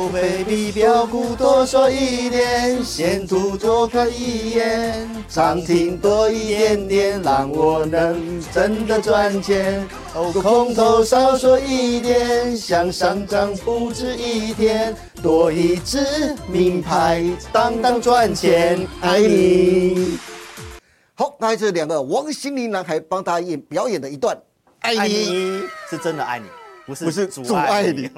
哦，baby，标股多说一点，线图多看一眼，涨停多一点点，让我能真的赚钱。哦，空头少说一点，向上涨不止一天，多一只名牌，当当赚钱，爱你。好，那这两个王心凌男孩帮大家演表演的一段，爱爱。你是真的爱你，不是不是阻碍你。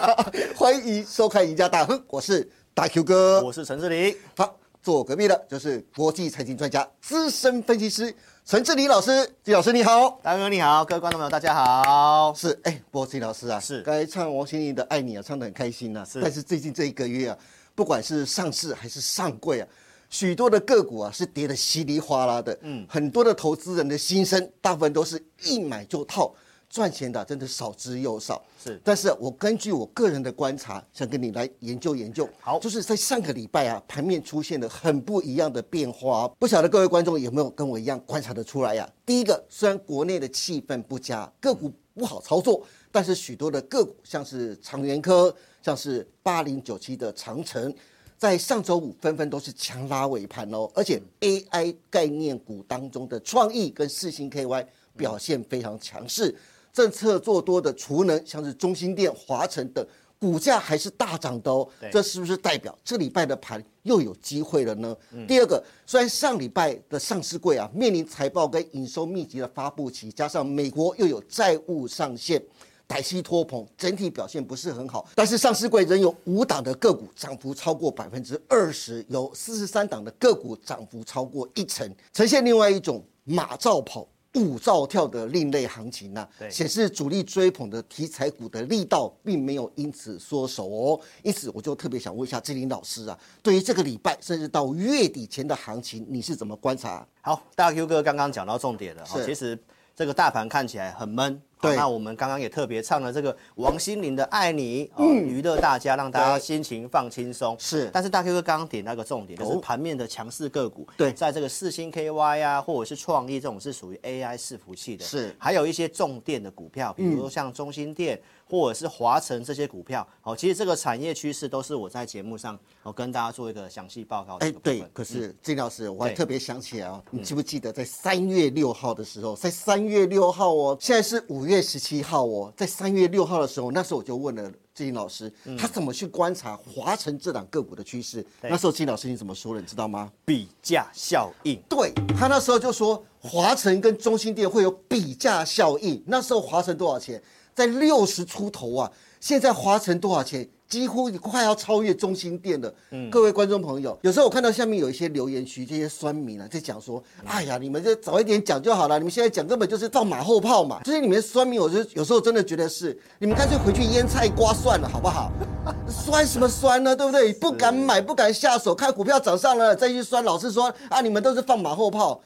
欢迎收看《赢家大亨》，我是大 Q 哥。我是陈志林。好，坐我隔壁的就是国际财经专家、资深分析师陈志林老师。季老师你好。大哥你好，各位观众朋友大家好。是，哎，不过季老师啊，是刚才唱王心凌的《爱你》啊，唱得很开心呐、是但是最近这一个月啊，不管是上市还是上柜啊，许多的个股啊是跌得稀里哗啦的。嗯，很多的投资人的心声，大部分都是一买就套，赚钱的真的少之又少。是但是我根据我个人的观察，想跟你来研究研究。好就是在上个礼拜啊，盘面出现了很不一样的变化。不晓得各位观众有没有跟我一样观察得出来呀、第一个，虽然国内的气氛不佳，个股不好操作，但是许多的个股，像是长源科，像是八零九七的长城。在上周五纷纷都是强拉尾盘哦，而且 AI 概念股当中的创意跟四星 KY 表现非常强势，政策做多的储能，像是中心电、华晨等，股价还是大涨的哦。这是不是代表这礼拜的盘又有机会了呢？第二个，虽然上礼拜的上市柜啊面临财报跟营收密集的发布期，加上美国又有债务上限。歹息托棚整体表现不是很好，但是上市柜仍有五档的个股涨幅超过百分之二十，有四十三档的个股涨幅超过一成，呈现另外一种马照跑。舞照跳的另类行情呢、啊显示主力追捧的题材股的力道并没有因此缩手哦。因此，我就特别想问一下志林老师啊，对于这个礼拜甚至到月底前的行情，你是怎么观察？好，大 Q 哥刚刚讲到重点了。其实这个大盘看起来很闷。好对那我们刚刚也特别唱了这个王心凌的《爱你》，哦，娱乐大家，让大家心情放轻松。是但是大 Q 哥刚刚点那个重点，就是哦盘面的强势个股。对在这个四星 KY 啊，或者是创意这种是属于 AI 伺服器的。是嗯还有一些重电的股票，比如说像中心电或者是华晨这些股票。哦，其实这个产业趋势都是我在节目上我跟大家做一个详细报告的哎。对，可是金老师，我还特别想起来哦，你记不记得在三月六号的时候，在三月六号哦，现在是五月十七号哦，在三月六号的时候，那时候我就问了金老师，他怎么去观察华晨这档个股的趋势？对那时候金老师你怎么说的？你知道吗？比价效应。对他那时候就说华晨跟中心店会有比价效应。那时候华晨多少钱？在六十出头啊！现在华晨多少钱？几乎快要超越中心店了。各位观众朋友，有时候我看到下面有一些留言区，这些酸民啊，在讲说：“哎呀，你们就早一点讲就好了，你们现在讲根本就是放马后炮嘛。”这些你们酸民，我就有时候真的觉得是，你们干脆回去腌菜瓜算了，好不好？酸什么酸呢？对不对？不敢买，不敢下手，看股票涨上了再去酸。老是说啊，你们都是放马后炮。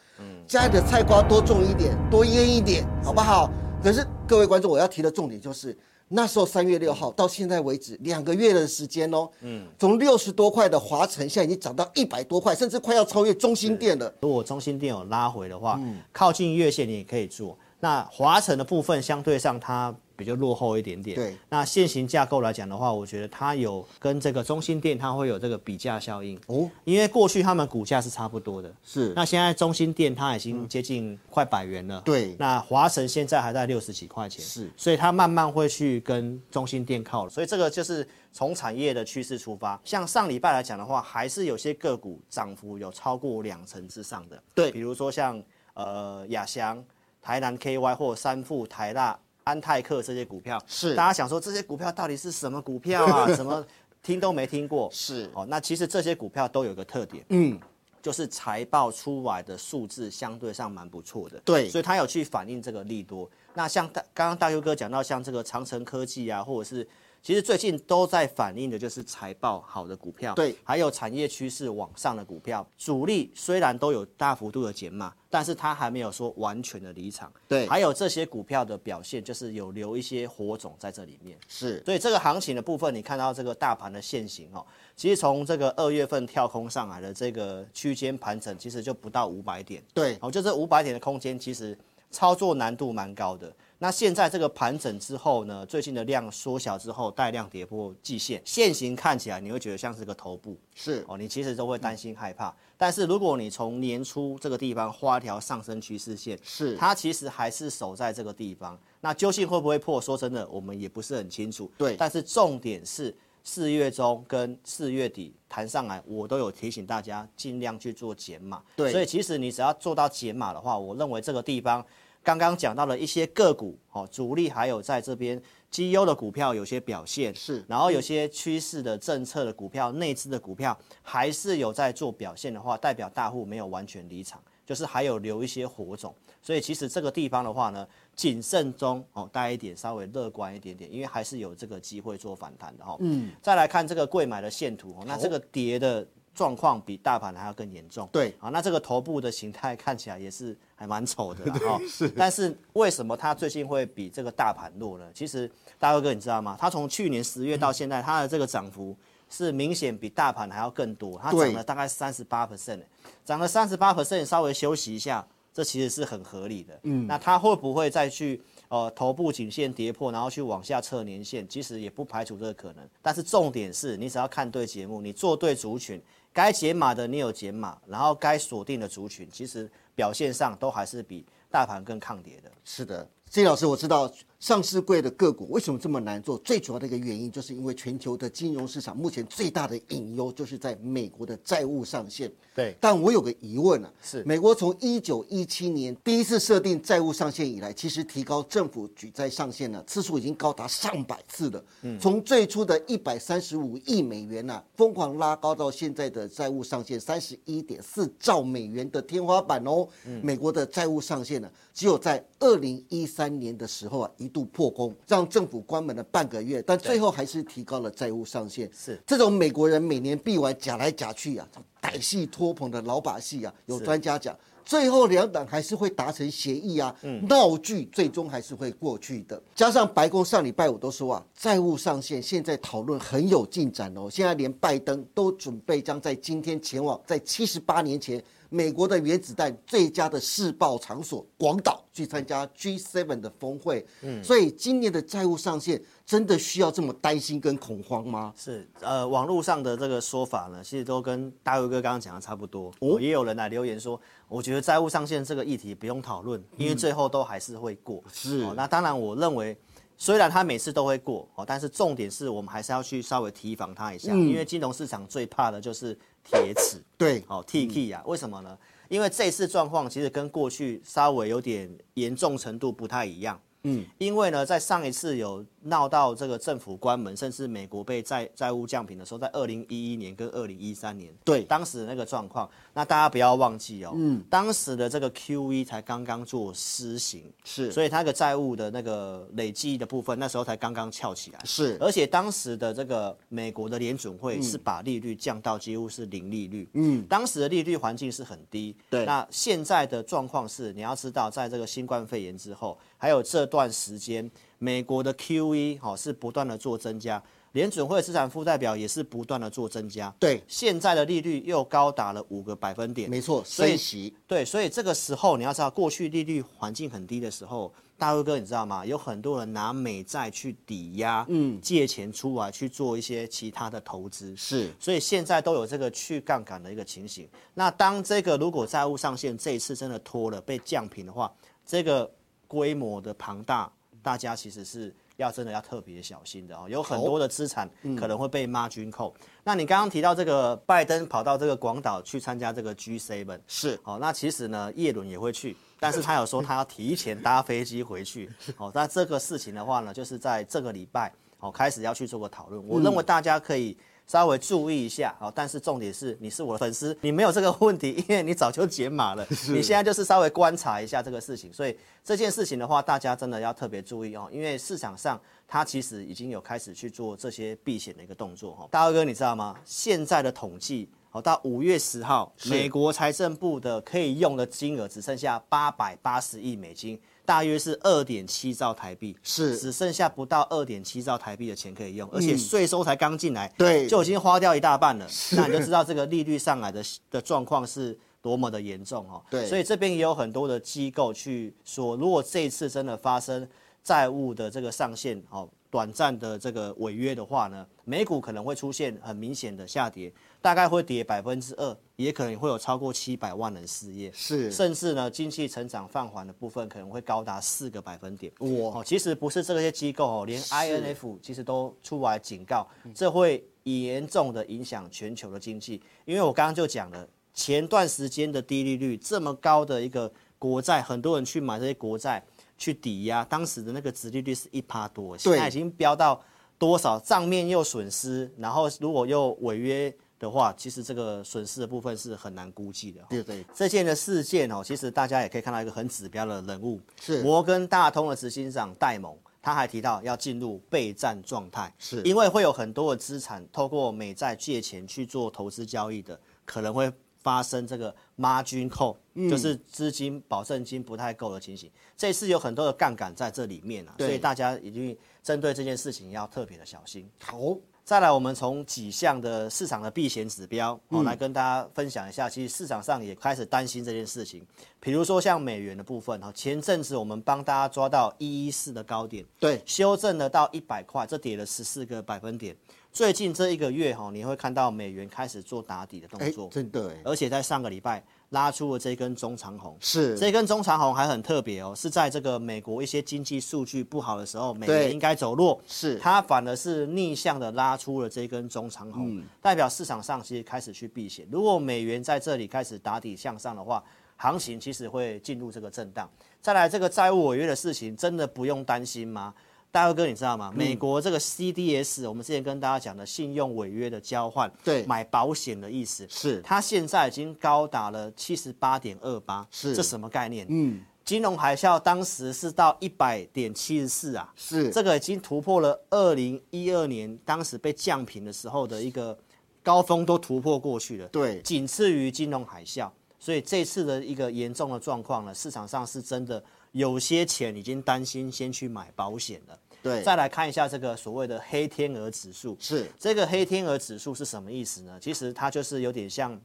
家里的菜瓜多种一点，多腌一点，好不好？可是各位观众，我要提的重点就是，那时候三月六号到现在为止两个月的时间哦，嗯，从六十多块的华晨，现在已经涨到一百多块，甚至快要超越中心店了。如果中心店有拉回的话，嗯靠近月线你也可以做。那华晨的部分相对上它比较落后一点点。对。那现行架构来讲的话，我觉得它有跟这个中心店它会有这个比价效应。哦，因为过去他们股价是差不多的，是那现在中心店它已经接近快百元了。对那华晨现在还在六十几块钱。是所以它慢慢会去跟中心店靠拢。所以这个就是从产业的趋势出发。像上礼拜来讲的话，还是有些个股涨幅有超过两成之上的。对比如说像呃亚翔、台南 KY 或三富、台大、安泰克这些股票，是大家想说这些股票到底是什么股票啊？什么听都没听过？是哦，那其实这些股票都有个特点，嗯，就是财报出来的数字相对上蛮不错的，对所以它有去反映这个利多。那像大刚刚大优哥讲到，像这个长城科技啊，或者是其实最近都在反映的就是财报好的股票，对。还有产业趋势往上的股票，主力虽然都有大幅度的减码，但是它还没有说完全的离场，对。还有这些股票的表现就是有留一些火种在这里面。是。所以这个行情的部分，你看到这个大盘的现形哦，其实从这个二月份跳空上来的这个区间盘整，其实就不到五百点，对。哦，就这五百点的空间，其实操作难度蛮高的。那现在这个盘整之后呢，最近的量缩小之后，带量跌破季线，线形看起来你会觉得像是个头部，是哦，你其实都会担心害怕。但是如果你从年初这个地方画一条上升趋势线，是它其实还是守在这个地方。那究竟会不会破？说真的，我们也不是很清楚。对但是重点是四月中跟四月底谈上来，我都有提醒大家尽量去做减码。对所以其实你只要做到减码的话，我认为这个地方刚刚讲到了一些个股，哦，主力还有在这边绩优的股票有些表现，是。然后有些趋势的政策的股票、内资的股票还是有在做表现的话，代表大户没有完全离场，就是还有留一些火种。所以其实这个地方的话呢，谨慎中哦带一点，稍微乐观一点点，因为还是有这个机会做反弹的哈、嗯，再来看这个贵买的线图哦，那这个跌的状况比大盘还要更严重。对啊，那这个头部的形态看起来也是还蛮丑的啦 哈。是。但是为什么它最近会比这个大盘弱呢？其实大哥哥你知道吗？它从去年十月到现在，它的这个涨幅是明显比大盘还要更多，它涨了大概三十八 percent，涨了三十八 percent，稍微休息一下，这其实是很合理的。嗯。那它会不会再去？呃，头部颈线跌破，然后去往下测年线，其实也不排除这个可能。但是重点是你只要看对节目，你做对族群，该解码的你有解码，然后该锁定的族群，其实表现上都还是比大盘更抗跌的。是的，谢老师，我知道上市柜的个股为什么这么难做，最主要的一个原因就是因为全球的金融市场目前最大的隐忧就是在美国的债务上限。对但我有个疑问啊，是美国从一九一七年第一次设定债务上限以来，其实提高政府举债上限呢次数已经高达上百次了。嗯，从最初的一百三十五亿美元呐、疯狂拉高到现在的债务上限三十一点四兆美元的天花板哦。美国的债务上限呢，只有在二零一三年的时候啊一度破功，让政府关门了半个月，但最后还是提高了债务上限。是这种美国人每年必玩假来假去啊，歹戏拖棚的老把戏啊，有是专家讲，最后两党还是会达成协议啊，闹剧最终还是会过去的。加上白宫上礼拜五都说啊，债务上限现在讨论很有进展哦，现在连拜登都准备将在今天前往在七十八年前。美国的原子弹最佳的试爆场所广岛去参加 G7 的峰会，嗯，所以今年的债务上限真的需要这么担心跟恐慌吗？是，呃，网络上的这个说法呢，其实都跟大卫哥刚刚讲的差不多。哦，也有人来留言说，我觉得债务上限这个议题不用讨论，因为最后都还是会过。是哦，那当然，我认为虽然它每次都会过哦，但是重点是我们还是要去稍微提防它一下，因为金融市场最怕的就是铁齿。对，好 T K 啊，为什么呢？因为这次状况其实跟过去稍微有点严重程度不太一样。嗯，因为呢，在上一次有闹到这个政府关门，甚至美国被债债务降平的时候，在二零一一年跟二零一三年，对。当时的那个状况，那大家不要忘记哦，嗯，当时的这个 Q E 才刚刚做施行，是。所以它的债务的那个累计的部分，那时候才刚刚翘起来，是。而且当时的这个美国的联准会是把利率降到几乎是零利率，嗯，当时的利率环境是很低，对。那现在的状况是，你要知道，在这个新冠肺炎之后，还有这段时间，美国的 QE 好、是不断的做增加，联准会资产负债表也是不断的做增加，对，现在的利率又高达了五个百分点，没错，升息对，所以这个时候你要知道，过去利率环境很低的时候，大辉哥你知道吗？有很多人拿美债去抵押，嗯，借钱出来去做一些其他的投资，是所以现在都有这个去杠杆的一个情形。那当这个如果债务上限这一次真的拖了被降平的话，这个规模的庞大，大家其实是要真的要特别小心的哦。有很多的资产可能会被妈军扣。那你刚刚提到这个拜登跑到这个广岛去参加这个 G7，是哦、那其实呢，叶伦也会去，但是他有说他要提前搭飞机回去。哦、那这个事情的话呢，就是在这个礼拜，哦、开始要去做个讨论。我认为大家可以稍微注意一下，好、但是重点是你是我的粉丝，你没有这个问题，因为你早就解码了，你现在就是稍微观察一下这个事情。所以这件事情的话，大家真的要特别注意哦，因为市场上它其实已经有开始去做这些避险的一个动作哈、大卫哥，你知道吗？现在的统计。好，到五月十号，美国财政部的可以用的金额只剩下八百八十亿美金，大约是二点七兆台币，是。只剩下不到二点七兆台币的钱可以用，而且税收才刚进来，对。就已经花掉一大半了。那你就知道这个利率上来的的状况是多么的严重哦。对。所以这边也有很多的机构去说，如果这一次真的发生债务的这个上限哦，短暂的这个违约的话呢，美股可能会出现很明显的下跌，大概会跌百分之二，也可能会有超过七百万人失业，是甚至呢经济成长放缓的部分可能会高达四个百分点。哇哦，其实不是这些机构哦，连 INF 其实都出来警告，这会严重的影响全球的经济。因为我刚刚就讲了，前段时间的低利率这么高的一个国债，很多人去买这些国债去抵押，当时的那个殖利率是一趴多，现在已经飙到多少？账面又损失，然后如果又违约的话，其实这个损失的部分是很难估计的。对对这件的事件哦，其实大家也可以看到一个很指标的人物，是摩根大通的执行长戴蒙，他还提到要进入备战状态，是因为会有很多的资产透过美债借钱去做投资交易的，可能会发生这个 margin call，、就是嗯资金保证金不太够的情形。这次有很多的杠杆在这里面啊，所以大家一定针对这件事情要特别的小心。好再来，我们从几项的市场的避险指标嗯哦，来跟大家分享一下。其实市场上也开始担心这件事情，比如说像美元的部分哈，前阵子我们帮大家抓到一一四的高点，对修正了到一百块，这跌了十四个百分点。最近这一个月哈，你会看到美元开始做打底的动哎作，真的哎而且在上个礼拜拉出了这根中长红。是这根中长红还很特别哦，是在这个美国一些经济数据不好的时候，美元应该走弱，是它反而是逆向的拉出了这根中长红，嗯代表市场上其实开始去避险。如果美元在这里开始打底向上的话，行情其实会进入这个震荡。再来，这个债务违约的事情真的不用担心吗？大佑哥，你知道嗯吗？美国这个 CDS，我们之前跟大家讲的信用违约的交换，对买保险的意思，是它现在已经高达了七十八点二八，是这什么概念？嗯金融海啸当时是到一百点七十四啊，是这个已经突破了二零一二年当时被降平的时候的一个高峰，都突破过去了，对仅次于金融海啸。所以这次的一个严重的状况呢，市场上是真的有些钱已经担心先去买保险了。对再来看一下这个所谓的黑天鹅指数，是这个黑天鹅指数是什么意思呢？其实它就是有点像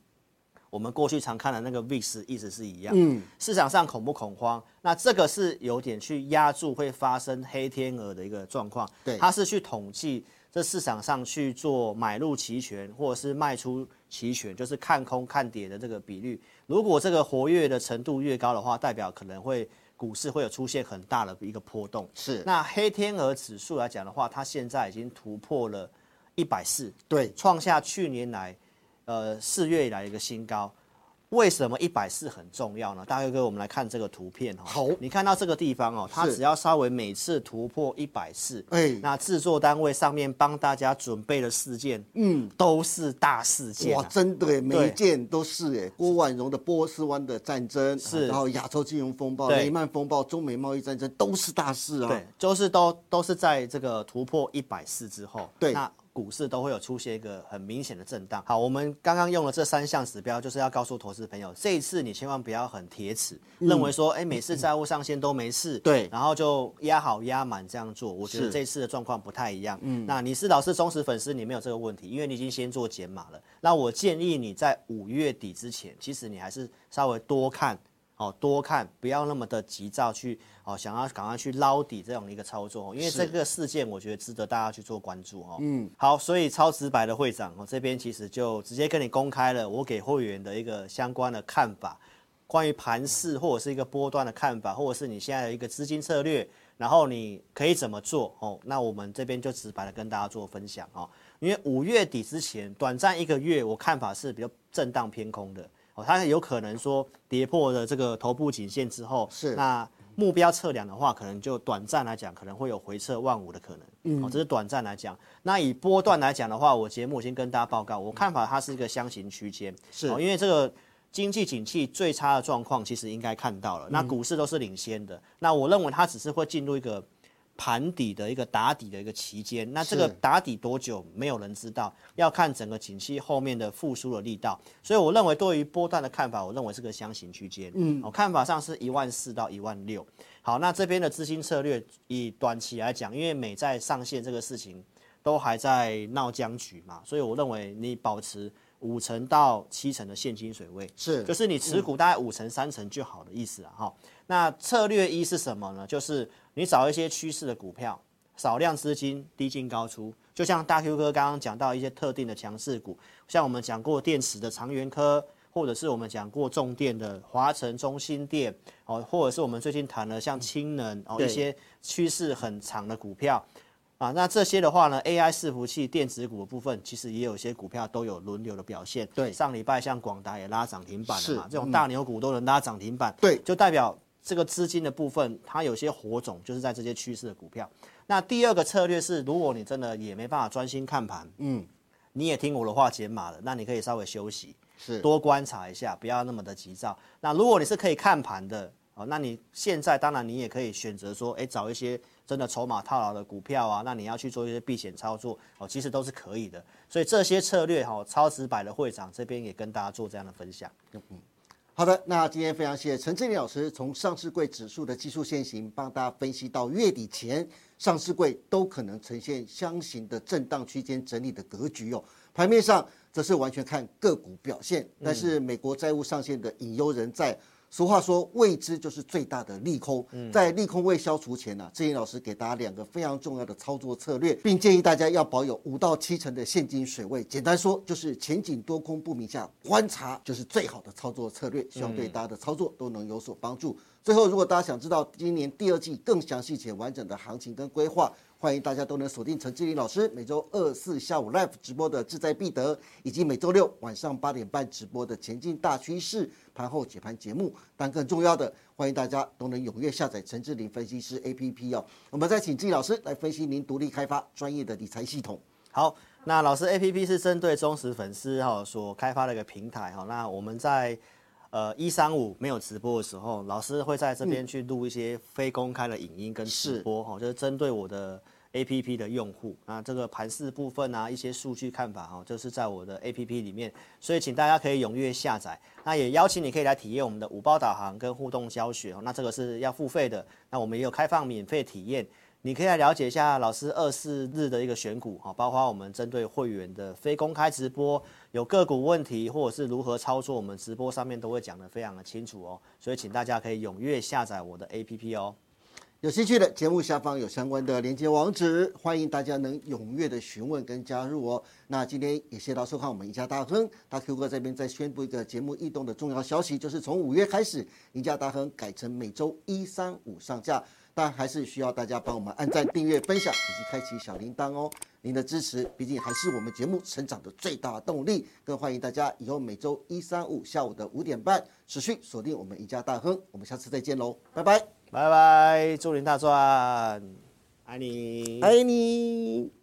我们过去常看的那个 VIX，意思是一样。嗯，市场上恐不恐慌？那这个是有点去压住会发生黑天鹅的一个状况。对它是去统计这市场上去做买入期权或者是卖出期权，就是看空看跌的这个比率。如果这个活跃的程度越高的话，代表可能会股市会有出现很大的一个波动。是那黑天鹅指数来讲的话，它现在已经突破了一百四，对创下去年来，呃四月以来的一个新高。为什么一百四很重要呢？大哥哥，我们来看这个图片哈。好。你看到这个地方哦，它只要稍微每次突破一百四，哎。那制作单位上面帮大家准备的事件，嗯，都是大事件、哇啊。真的哎每一件都是哎郭婉容的波斯湾的战争是。然后亚洲金融风暴对。雷曼风暴中美贸易战争都是大事啊。对，就是都都是在这个突破一百四之后，对。那股市都会有出现一个很明显的震荡。好，我们刚刚用了这三项指标，就是要告诉投资朋友，这一次你千万不要很铁齿，认为说，哎，每次债务上限都没事，嗯对然后就压好压满这样做。我觉得是这一次的状况不太一样。嗯，那你是老师忠实粉丝，你没有这个问题，因为你已经先做减码了。那我建议你在五月底之前，其实你还是稍微多看。哦，多看，不要那么的急躁去哦，想要赶快去捞底这样的一个操作哦，因为这个事件我觉得值得大家去做关注哦。嗯，好，所以超直白的会长哦这边其实就直接跟你公开了我给会员的一个相关的看法，关于盘势或者是一个波段的看法，或者是你现在的一个资金策略，然后你可以怎么做哦？那我们这边就直白的跟大家做分享哦，因为五月底之前短暂一个月，我看法是比较震荡偏空的。哦，它有可能说跌破了这个头部颈线之后，是那目标测量的话，可能就短暂来讲，可能会有回撤万五的可能。嗯，哦，这是短暂来讲。那以波段来讲的话，我节目已经跟大家报告，我看法它是一个箱型区间，是哦，因为这个经济景气最差的状况其实应该看到了，那股市都是领先的。那我认为它只是会进入一个。盘底的一个打底的一个期间，那这个打底多久没有人知道，要看整个景气后面的复苏的力道。所以我认为对于波段的看法，我认为是个箱型区间。嗯，我、看法上是一万四到一万六。好，那这边的资金策略以短期来讲，因为美债上限这个事情都还在闹僵局嘛，所以我认为你保持五成到七成的现金水位，是就是你持股大概五成三成就好的意思啊哈。那策略一是什么呢？就是你找一些趋势的股票，少量资金，低进高出。就像大 Q 哥刚刚讲到一些特定的强势股，像我们讲过电池的长源科，或者是我们讲过重电的华晨、中心电，哦，或者是我们最近谈了像氢能哦一些趋势很长的股票。啊，那这些的话呢，AI 伺服器电子股的部分，其实也有一些股票都有轮流的表现。对上礼拜像广达也拉涨停板了嘛是，这种大牛股都能拉涨停板，对就代表这个资金的部分，它有些火种就是在这些趋势的股票。那第二个策略是，如果你真的也没办法专心看盘，嗯，你也听我的话解码了，那你可以稍微休息，是多观察一下，不要那么的急躁。那如果你是可以看盘的，哦，那你现在当然你也可以选择说，哎，找一些真的筹码套牢的股票啊，那你要去做一些避险操作，哦，其实都是可以的。所以这些策略哈、哦，超直白的会长这边也跟大家做这样的分享。嗯好的，那今天非常谢谢陈志林老师从上市柜指数的技术线型帮大家分析到月底前上市柜都可能呈现箱型的震荡区间整理的格局哦。盘面上则是完全看个股表现，但是美国债务上限的隐忧仍在。俗话说，未知就是最大的利空。在利空未消除前呢、志颖老师给大家两个非常重要的操作策略，并建议大家要保有五到七成的现金水位。简单说，就是前景多空不明下观察，就是最好的操作策略。希望对大家的操作都能有所帮助。最后，如果大家想知道今年第二季更详细且完整的行情跟规划，欢迎大家都能锁定陈志林老师每周二四下午 live 直播的志在必得，以及每周六晚上八点半直播的前进大趋势盘后解盘节目。但更重要的，欢迎大家都能踊跃下载陈志林分析师 APP 哦。我们再请志林老师来分析您独立开发专业的理财系统。好，那老师 A P P 是针对忠实粉丝哈所开发的一个平台哈。那我们在呃一三五没有直播的时候，老师会在这边去录一些非公开的影音跟直播哈，就是针对我的 A P P 的用户。那这个盘势部分啊，一些数据看法哈，就是在我的 A P P 里面，所以请大家可以踊跃下载。那也邀请你可以来体验我们的五包导航跟互动教学哦。那这个是要付费的，那我们也有开放免费体验。你可以来了解一下老师二四日的一个选股哈，包括我们针对会员的非公开直播，有个股问题或者是如何操作，我们直播上面都会讲得非常的清楚哦。所以请大家可以踊跃下载我的 APP 哦。有兴趣的节目下方有相关的连接网址，欢迎大家能踊跃的询问跟加入哦。那今天也谢谢大家收看我们赢家大亨，大 Q 哥这边再宣布一个节目异动的重要消息，就是从五月开始，赢家大亨改成每周一、三、五上架，但还是需要大家帮我们按赞、订阅、分享以及开启小铃铛哦。您的支持毕竟还是我们节目成长的最大动力，更欢迎大家以后每周一、三、五下午的五点半持续锁定我们赢家大亨。我们下次再见喽，拜拜。拜拜，祝您大赚，爱你。爱你。